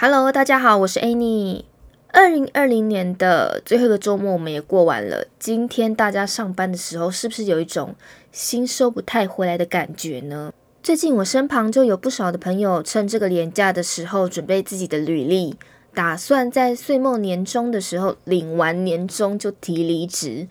Hello，大家好，我是 Annie。二零二零年的最后一个周末，我们也过完了。今天大家上班的时候，是不是有一种心收不太回来的感觉呢？最近我身旁就有不少的朋友，趁这个年假的时候，准备自己的履历，打算在岁末年终的时候领完年终就提离职。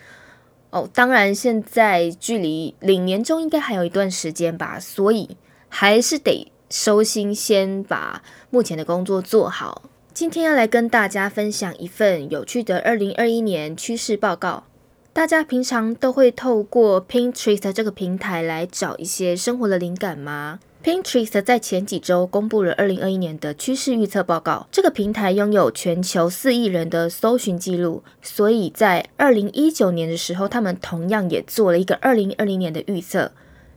哦，当然，现在距离领年终应该还有一段时间吧，所以还是得。收心，先把目前的工作做好。今天要来跟大家分享一份有趣的二零二一年趋势报告。大家平常都会透过 Pinterest 这个平台来找一些生活的灵感吗？Pinterest 在前几周公布了二零二一年的趋势预测报告。这个平台拥有全球四亿人的搜寻记录，所以在二零一九年的时候，他们同样也做了一个二零二零年的预测。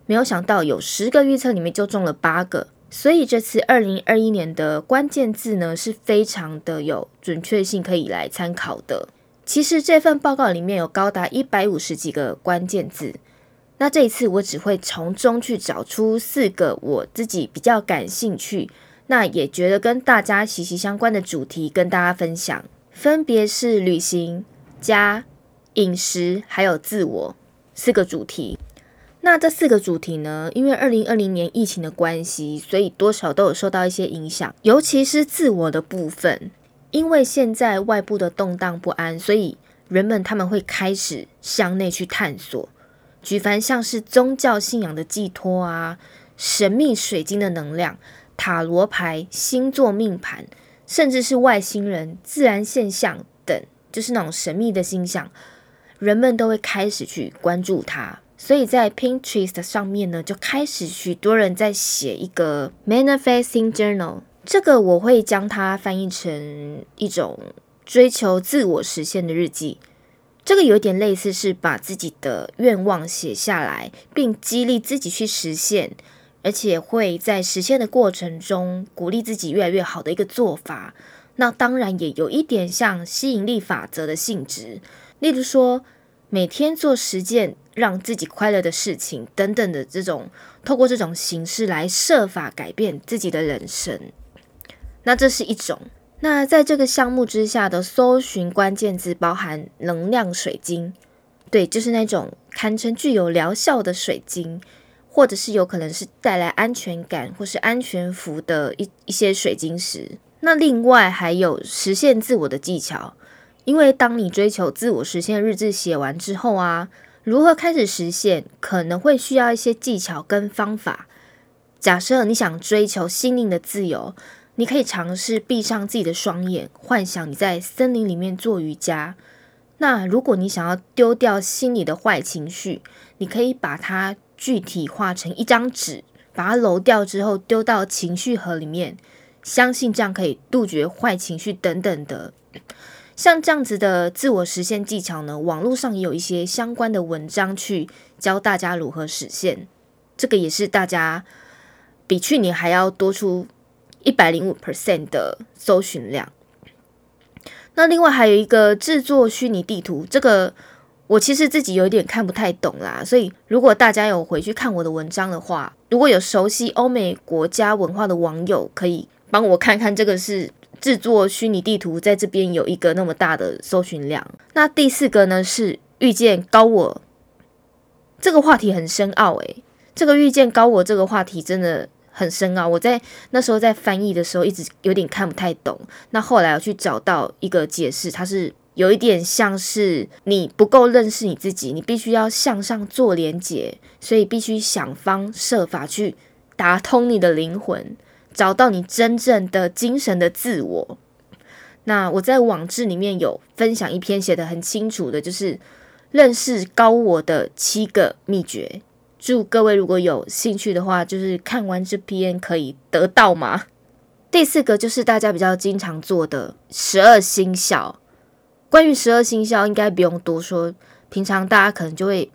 没有想到，有十个预测里面就中了八个。所以这次二零二一年的关键字呢，是非常的有准确性，可以来参考的。其实这份报告里面有高达一百五十几个关键字，那这一次我只会从中去找出四个我自己比较感兴趣，那也觉得跟大家息息相关的主题跟大家分享，分别是旅行、家、饮食还有自我四个主题。那这四个主题呢？因为二零二零年疫情的关系，所以多少都有受到一些影响，尤其是自我的部分。因为现在外部的动荡不安，所以人们他们会开始向内去探索。举凡像是宗教信仰的寄托啊，神秘水晶的能量、塔罗牌、星座命盘，甚至是外星人、自然现象等，就是那种神秘的星象，人们都会开始去关注它。所以在 Pinterest 上面呢，就开始许多人在写一个 Manifesting Journal。这个我会将它翻译成一种追求自我实现的日记。这个有点类似是把自己的愿望写下来，并激励自己去实现，而且会在实现的过程中鼓励自己越来越好的一个做法。那当然也有一点像吸引力法则的性质，例如说。每天做十件让自己快乐的事情，等等的这种，透过这种形式来设法改变自己的人生。那这是一种。那在这个项目之下的搜寻关键字包含能量水晶，对，就是那种堪称具有疗效的水晶，或者是有可能是带来安全感或是安全符的一一些水晶石。那另外还有实现自我的技巧。因为当你追求自我实现日志写完之后啊，如何开始实现，可能会需要一些技巧跟方法。假设你想追求心灵的自由，你可以尝试闭上自己的双眼，幻想你在森林里面做瑜伽。那如果你想要丢掉心里的坏情绪，你可以把它具体化成一张纸，把它揉掉之后丢到情绪盒里面，相信这样可以杜绝坏情绪等等的。像这样子的自我实现技巧呢，网络上也有一些相关的文章去教大家如何实现。这个也是大家比去年还要多出一百零五 percent 的搜寻量。那另外还有一个制作虚拟地图，这个我其实自己有点看不太懂啦。所以如果大家有回去看我的文章的话，如果有熟悉欧美国家文化的网友，可以帮我看看这个是。制作虚拟地图在这边有一个那么大的搜寻量。那第四个呢是遇见高我，这个话题很深奥诶，这个遇见高我这个话题真的很深奥。我在那时候在翻译的时候一直有点看不太懂。那后来我去找到一个解释，它是有一点像是你不够认识你自己，你必须要向上做连接，所以必须想方设法去打通你的灵魂。找到你真正的精神的自我。那我在网志里面有分享一篇写的很清楚的，就是认识高我的七个秘诀。祝各位如果有兴趣的话，就是看完这篇可以得到吗？第四个就是大家比较经常做的十二星肖。关于十二星肖，应该不用多说，平常大家可能就会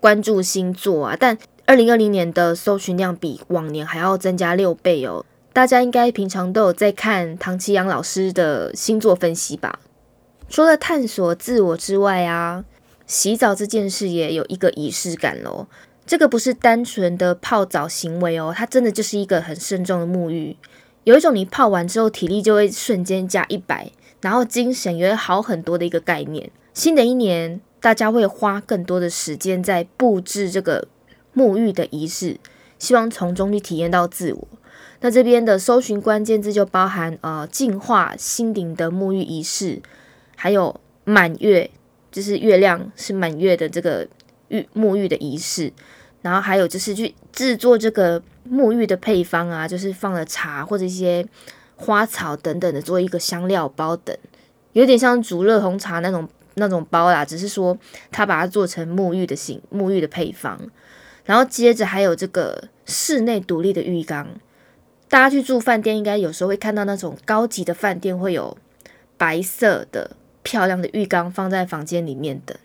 关注星座啊，但。二零二零年的搜寻量比往年还要增加六倍哦！大家应该平常都有在看唐奇阳老师的星座分析吧？除了探索自我之外啊，洗澡这件事也有一个仪式感喽。这个不是单纯的泡澡行为哦，它真的就是一个很慎重的沐浴，有一种你泡完之后体力就会瞬间加一百，然后精神也会好很多的一个概念。新的一年，大家会花更多的时间在布置这个沐浴的仪式，希望从中去体验到自我。那这边的搜寻关键字就包含呃净化心灵的沐浴仪式，还有满月，就是月亮是满月的这个浴沐浴的仪式，然后还有就是去制作这个沐浴的配方啊，就是放了茶或者一些花草等等的做一个香料包等，有点像煮热红茶那种那种包啦，只是说他把它做成沐浴的形沐浴的配方，然后接着还有这个室内独立的浴缸。大家去住饭店，应该有时候会看到那种高级的饭店会有白色的漂亮的浴缸放在房间里面的。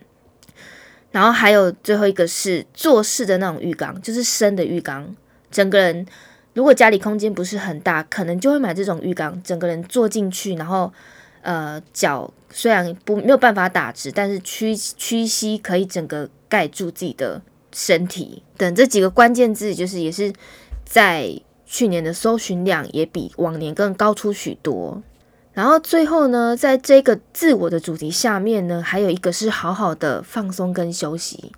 然后还有最后一个是坐式的那种浴缸，就是深的浴缸。整个人如果家里空间不是很大，可能就会买这种浴缸，整个人坐进去，然后呃脚虽然不没有办法打直，但是屈屈膝可以整个盖住自己的身体。等这几个关键字，就是也是在。去年的搜寻量也比往年更高出许多。然后最后呢，在这个自我的主题下面呢，还有一个是好好的放松跟休息。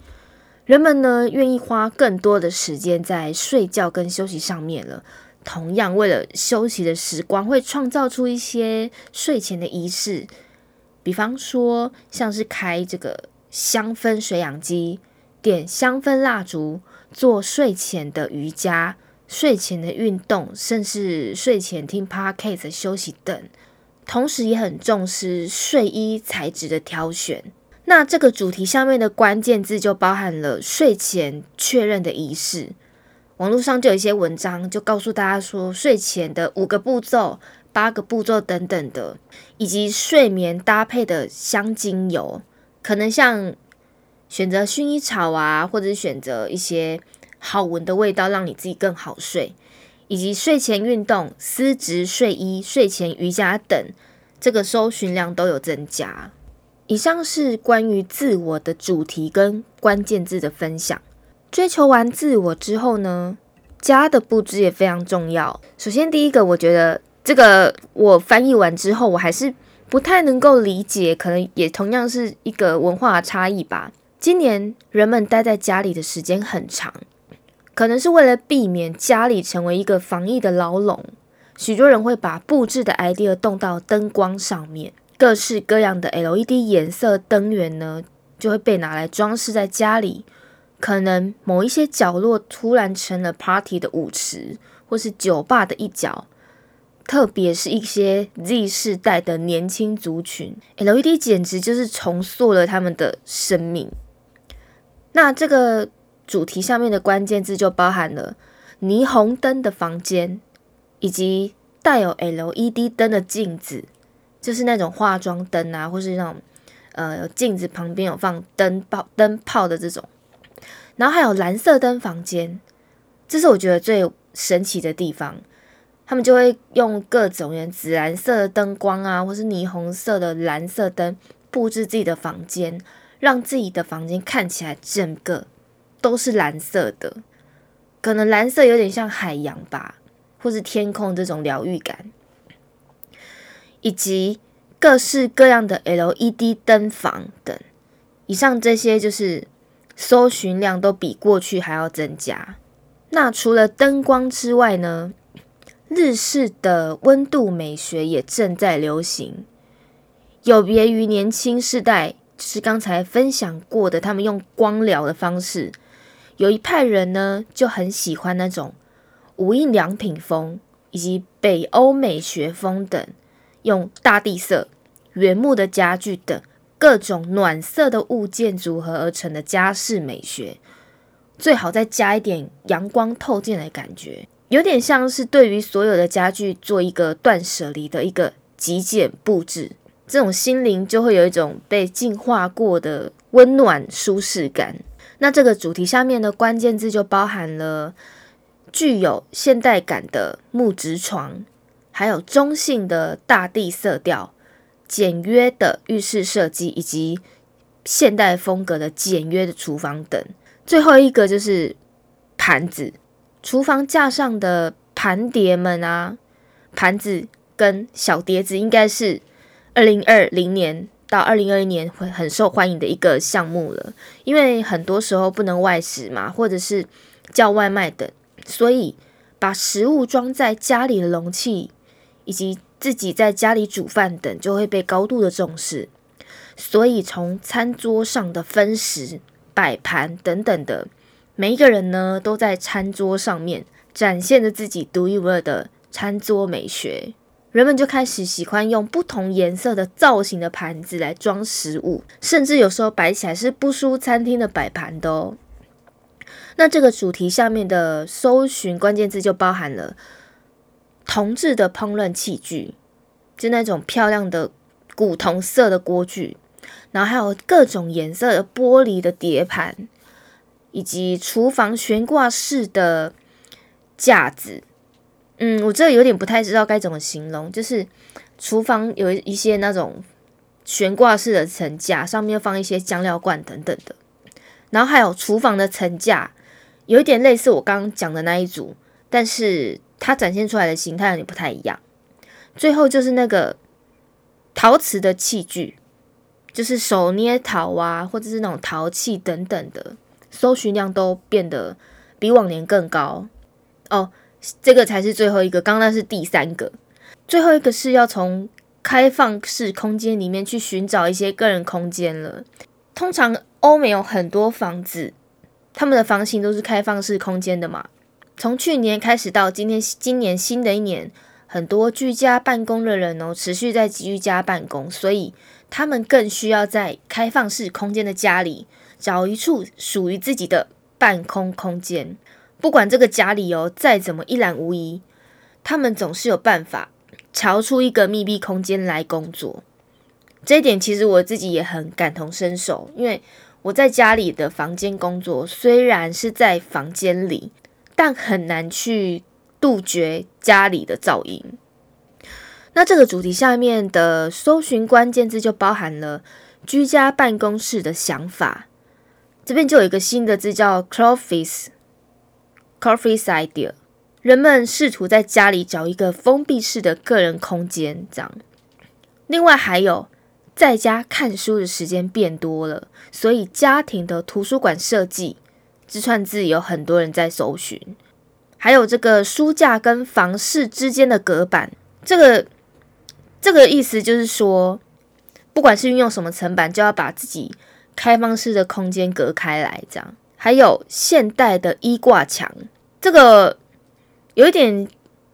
人们呢愿意花更多的时间在睡觉跟休息上面了。同样，为了休息的时光，会创造出一些睡前的仪式，比方说像是开这个香氛水氧机、点香氛蜡烛、做睡前的瑜伽。睡前的运动，甚至睡前听 podcast 休息等，同时也很重视睡衣材质的挑选。那这个主题下面的关键字就包含了睡前确认的仪式。网络上就有一些文章，就告诉大家说睡前的五个步骤、八个步骤等等的，以及睡眠搭配的香精油，可能像选择薰衣草啊，或者是选择一些。好闻的味道，让你自己更好睡，以及睡前运动、丝质睡衣、睡前瑜伽等，这个搜寻量都有增加。以上是关于自我的主题跟关键字的分享。追求完自我之后呢，家的布置也非常重要。首先，第一个，我觉得这个我翻译完之后，我还是不太能够理解，可能也同样是一个文化差异吧。今年人们待在家里的时间很长。可能是为了避免家里成为一个防疫的牢笼，许多人会把布置的 idea 动到灯光上面，各式各样的 LED 颜色灯源呢，就会被拿来装饰在家里。可能某一些角落突然成了 party 的舞池，或是酒吧的一角。特别是一些 Z 世代的年轻族群，LED 简直就是重塑了他们的生命。那这个。主题上面的关键字就包含了霓虹灯的房间，以及带有 LED 灯的镜子，就是那种化妆灯啊，或是那种呃镜子旁边有放灯泡灯泡的这种。然后还有蓝色灯房间，这是我觉得最神奇的地方。他们就会用各种颜紫蓝色的灯光啊，或是霓虹色的蓝色灯布置自己的房间，让自己的房间看起来整个。都是蓝色的，可能蓝色有点像海洋吧，或是天空这种疗愈感，以及各式各样的 LED 灯房等。以上这些就是搜寻量都比过去还要增加。那除了灯光之外呢，日式的温度美学也正在流行，有别于年轻世代，就是刚才分享过的，他们用光疗的方式。有一派人呢，就很喜欢那种无印良品风以及北欧美学风等，用大地色、原木的家具等各种暖色的物件组合而成的家饰美学，最好再加一点阳光透进的感觉，有点像是对于所有的家具做一个断舍离的一个极简布置，这种心灵就会有一种被净化过的温暖舒适感。那这个主题下面的关键字就包含了具有现代感的木质床，还有中性的大地色调、简约的浴室设计，以及现代风格的简约的厨房等。最后一个就是盘子，厨房架上的盘碟们啊，盘子跟小碟子，应该是二零二零年到二零二一年会很受欢迎的一个项目了。因为很多时候不能外食嘛，或者是叫外卖等，所以把食物装在家里的容器，以及自己在家里煮饭等，就会被高度的重视。所以从餐桌上的分食、摆盘等等的，每一个人呢，都在餐桌上面展现着自己独一无二的餐桌美学。人们就开始喜欢用不同颜色的造型的盘子来装食物，甚至有时候摆起来是不输餐厅的摆盘的哦。那这个主题下面的搜寻关键字就包含了铜制的烹饪器具，就那种漂亮的古铜色的锅具。然后还有各种颜色的玻璃的碟盘，以及厨房悬挂式的架子。嗯，我这有点不太知道该怎么形容，就是厨房有一些那种悬挂式的层架，上面放一些酱料罐等等的。然后还有厨房的层架，有一点类似我刚刚讲的那一组，但是它展现出来的形态有点不太一样。最后就是那个陶瓷的器具。就是手捏陶啊，或者是那种陶器等等的，搜寻量都变得比往年更高哦。这个才是最后一个，刚刚那是第三个，最后一个是要从开放式空间里面去寻找一些个人空间了。通常欧美有很多房子，他们的房型都是开放式空间的嘛。从去年开始到今天，今年新的一年，很多居家办公的人哦，持续在居家办公，所以。他们更需要在开放式空间的家里找一处属于自己的半空空间。不管这个家里哦再怎么一览无遗，他们总是有办法调出一个密闭空间来工作。这一点其实我自己也很感同身受，因为我在家里的房间工作，虽然是在房间里，但很难去杜绝家里的噪音。那这个主题下面的搜寻关键字就包含了居家办公室的想法，这边就有一个新的字叫 Coffee's idea，。人们试图在家里找一个封闭式的个人空间，这样。另外还有在家看书的时间变多了，所以家庭的图书馆设计这串字有很多人在搜寻。还有这个书架跟房室之间的隔板，这个。这个意思就是说，不管是运用什么层板，就要把自己开放式的空间隔开来。这样，还有现代的衣挂墙，这个有一点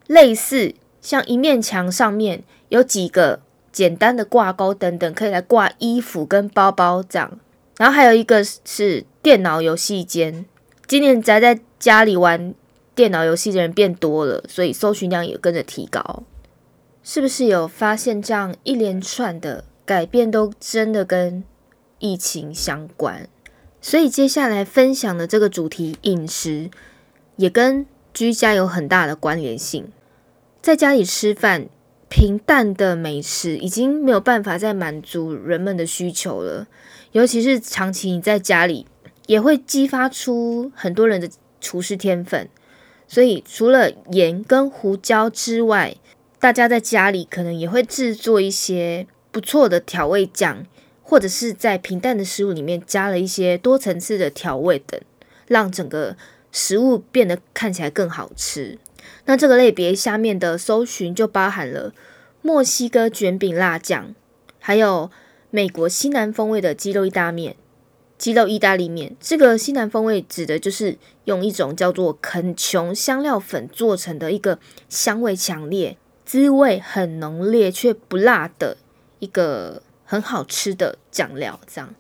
类似，像一面墙上面有几个简单的挂钩等等，可以来挂衣服跟包包这样。然后还有一个是电脑游戏间，今年宅在家里玩电脑游戏的人变多了，所以搜寻量也跟着提高。是不是有发现这样一连串的改变都真的跟疫情相关？所以接下来分享的这个主题饮食也跟居家有很大的关联性。在家里吃饭，平淡的美食已经没有办法再满足人们的需求了。尤其是长期你在家里，也会激发出很多人的厨师天分。所以除了盐跟胡椒之外，大家在家里可能也会制作一些不错的调味酱，或者是在平淡的食物里面加了一些多层次的调味等，让整个食物变得看起来更好吃。那这个类别下面的搜寻就包含了墨西哥卷饼辣酱，还有美国西南风味的鸡肉意大面、鸡肉意大利面。这个西南风味指的就是用一种叫做肯琼香料粉做成的一个香味强烈。滋味很浓烈却不辣的一个很好吃的酱料，这样，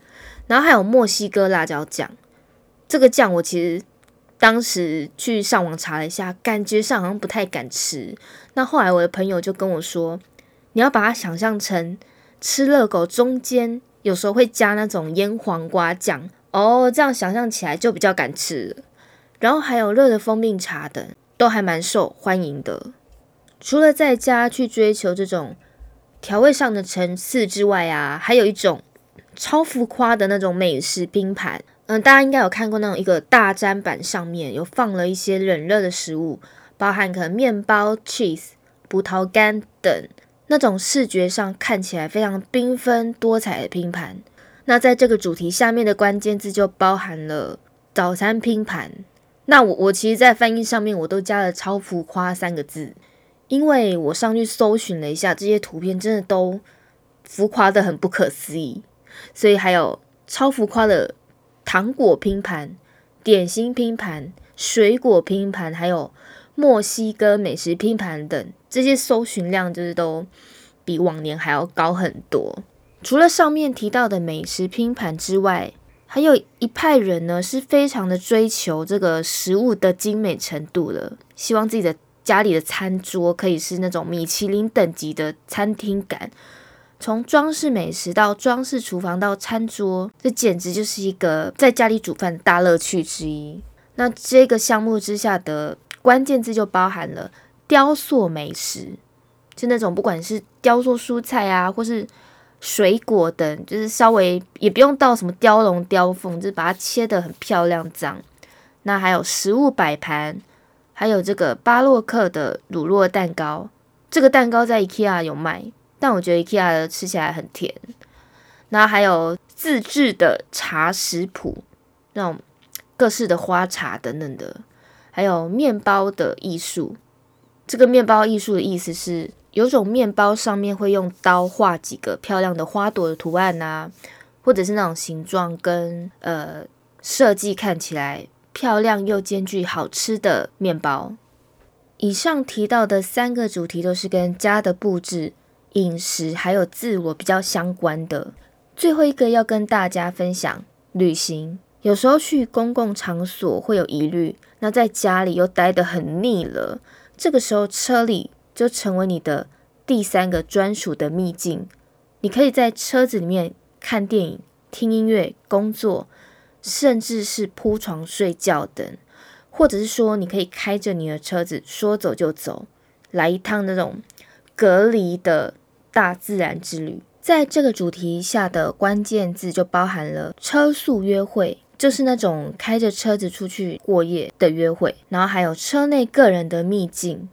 然后还有墨西哥辣椒酱。这个酱我其实当时去上网查了一下，感觉上好像不太敢吃。那后来我的朋友就跟我说，你要把它想象成吃热狗中间有时候会加那种腌黄瓜酱哦，这样想象起来就比较敢吃。然后还有热的蜂蜜茶等，都还蛮受欢迎的。除了在家去追求这种调味上的层次之外啊，还有一种超浮夸的那种美食拼盘。嗯，大家应该有看过那种一个大砧板上面有放了一些冷热的食物，包含可能面包、cheese、葡萄干等那种视觉上看起来非常缤纷多彩的拼盘。那在这个主题下面的关键字就包含了早餐拼盘。那我我其实，在翻译上面我都加了“超浮夸”三个字，因为我上去搜寻了一下，这些图片真的都浮夸的很不可思议，所以还有超浮夸的糖果拼盘、点心拼盘、水果拼盘，还有墨西哥美食拼盘等，这些搜寻量就是都比往年还要高很多。除了上面提到的美食拼盘之外，还有一派人呢，是非常的追求这个食物的精美程度的，希望自己的家里的餐桌可以是那种米其林等级的餐厅感，从装饰美食到装饰厨房到餐桌，这简直就是一个在家里煮饭的大乐趣之一。那这个项目之下的关键字就包含了雕塑美食，就那种不管是雕塑蔬菜啊，或是水果等，就是稍微也不用到什么雕龙雕凤，就是把它切得很漂亮这样。那还有食物摆盘，还有这个巴洛克的乳酪蛋糕，这个蛋糕在 IKEA 有卖，但我觉得 IKEA 的吃起来很甜。那还有自制的茶食谱，那种各式的花茶等等的，还有面包的艺术。这个面包艺术的意思是。有种面包上面会用刀画几个漂亮的花朵的图案啊，或者是那种形状跟呃设计看起来漂亮又兼具好吃的面包。以上提到的三个主题都是跟家的布置、饮食还有自我比较相关的。最后一个要跟大家分享旅行，有时候去公共场所会有疑虑，那在家里又待得很腻了，这个时候车里。就成为你的第三个专属的秘境。你可以在车子里面看电影、听音乐、工作，甚至是铺床睡觉等，或者是说，你可以开着你的车子说走就走，来一趟那种隔离的大自然之旅。在这个主题下的关键字就包含了车速约会，就是那种开着车子出去过夜的约会，然后还有车内个人的秘境。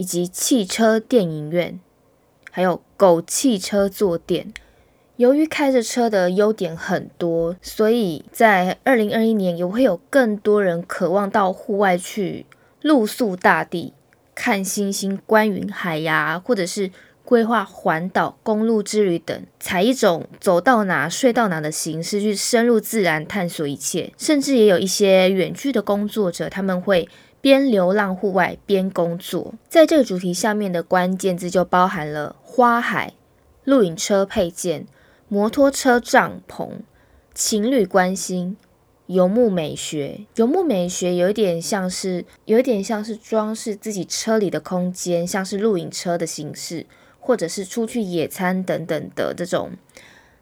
以及汽车电影院，还有狗汽车坐垫。由于开着车的优点很多，所以在二零二一年也会有更多人渴望到户外去露宿大地、看星星、观云海呀，或者是规划环岛公路之旅等，采一种走到哪睡到哪的形式去深入自然探索一切。甚至也有一些远距的工作者，他们会。边流浪户外边工作，在这个主题下面的关键字就包含了花海、露营车配件、摩托车帐篷、情侣关心、游牧美学。游牧美学有一点像是，有一点像是装饰自己车里的空间，像是露营车的形式，或者是出去野餐等等的这种，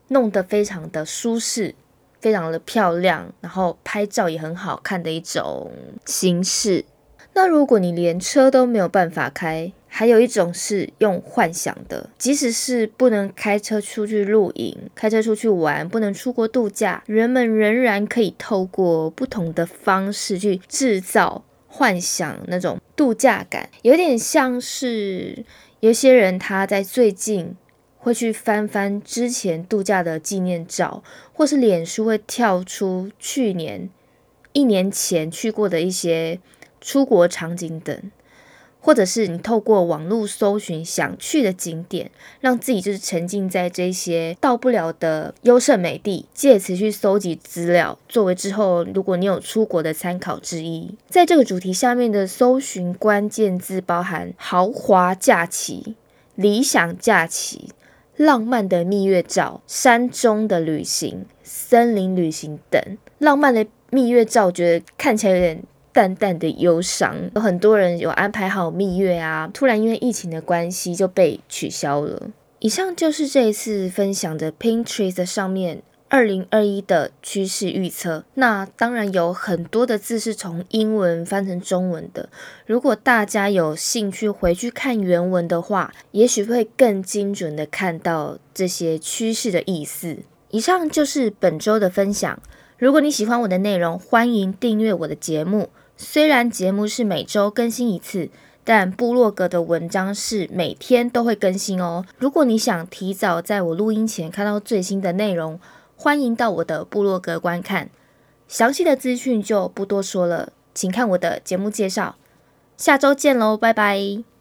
弄得非常的舒适。非常的漂亮，然后拍照也很好看的一种形式。那如果你连车都没有办法开，还有一种是用幻想的，即使是不能开车出去露营、开车出去玩，不能出国度假，人们仍然可以透过不同的方式去制造幻想那种度假感，有点像是有些人他在最近。会去翻翻之前度假的纪念照，或是脸书会跳出去年、一年前去过的一些出国场景等，或者是你透过网络搜寻想去的景点，让自己就是沉浸在这些到不了的优胜美地，借此去搜集资料，作为之后如果你有出国的参考之一。在这个主题下面的搜寻关键字包含豪华假期、理想假期。浪漫的蜜月照、山中的旅行、森林旅行等浪漫的蜜月照，觉得看起来有点淡淡的忧伤。有很多人有安排好蜜月啊，突然因为疫情的关系就被取消了。以上就是这一次分享的 Pinterest 上面。二零二一的趋势预测，那当然有很多的字是从英文翻成中文的。如果大家有兴趣回去看原文的话，也许会更精准的看到这些趋势的意思。以上就是本周的分享。如果你喜欢我的内容，欢迎订阅我的节目。虽然节目是每周更新一次。但部落格的文章是每天都会更新哦。如果你想提早在我录音前看到最新的内容，欢迎到我的部落格观看。详细的资讯就不多说了，请看我的节目介绍。下周见喽，拜拜。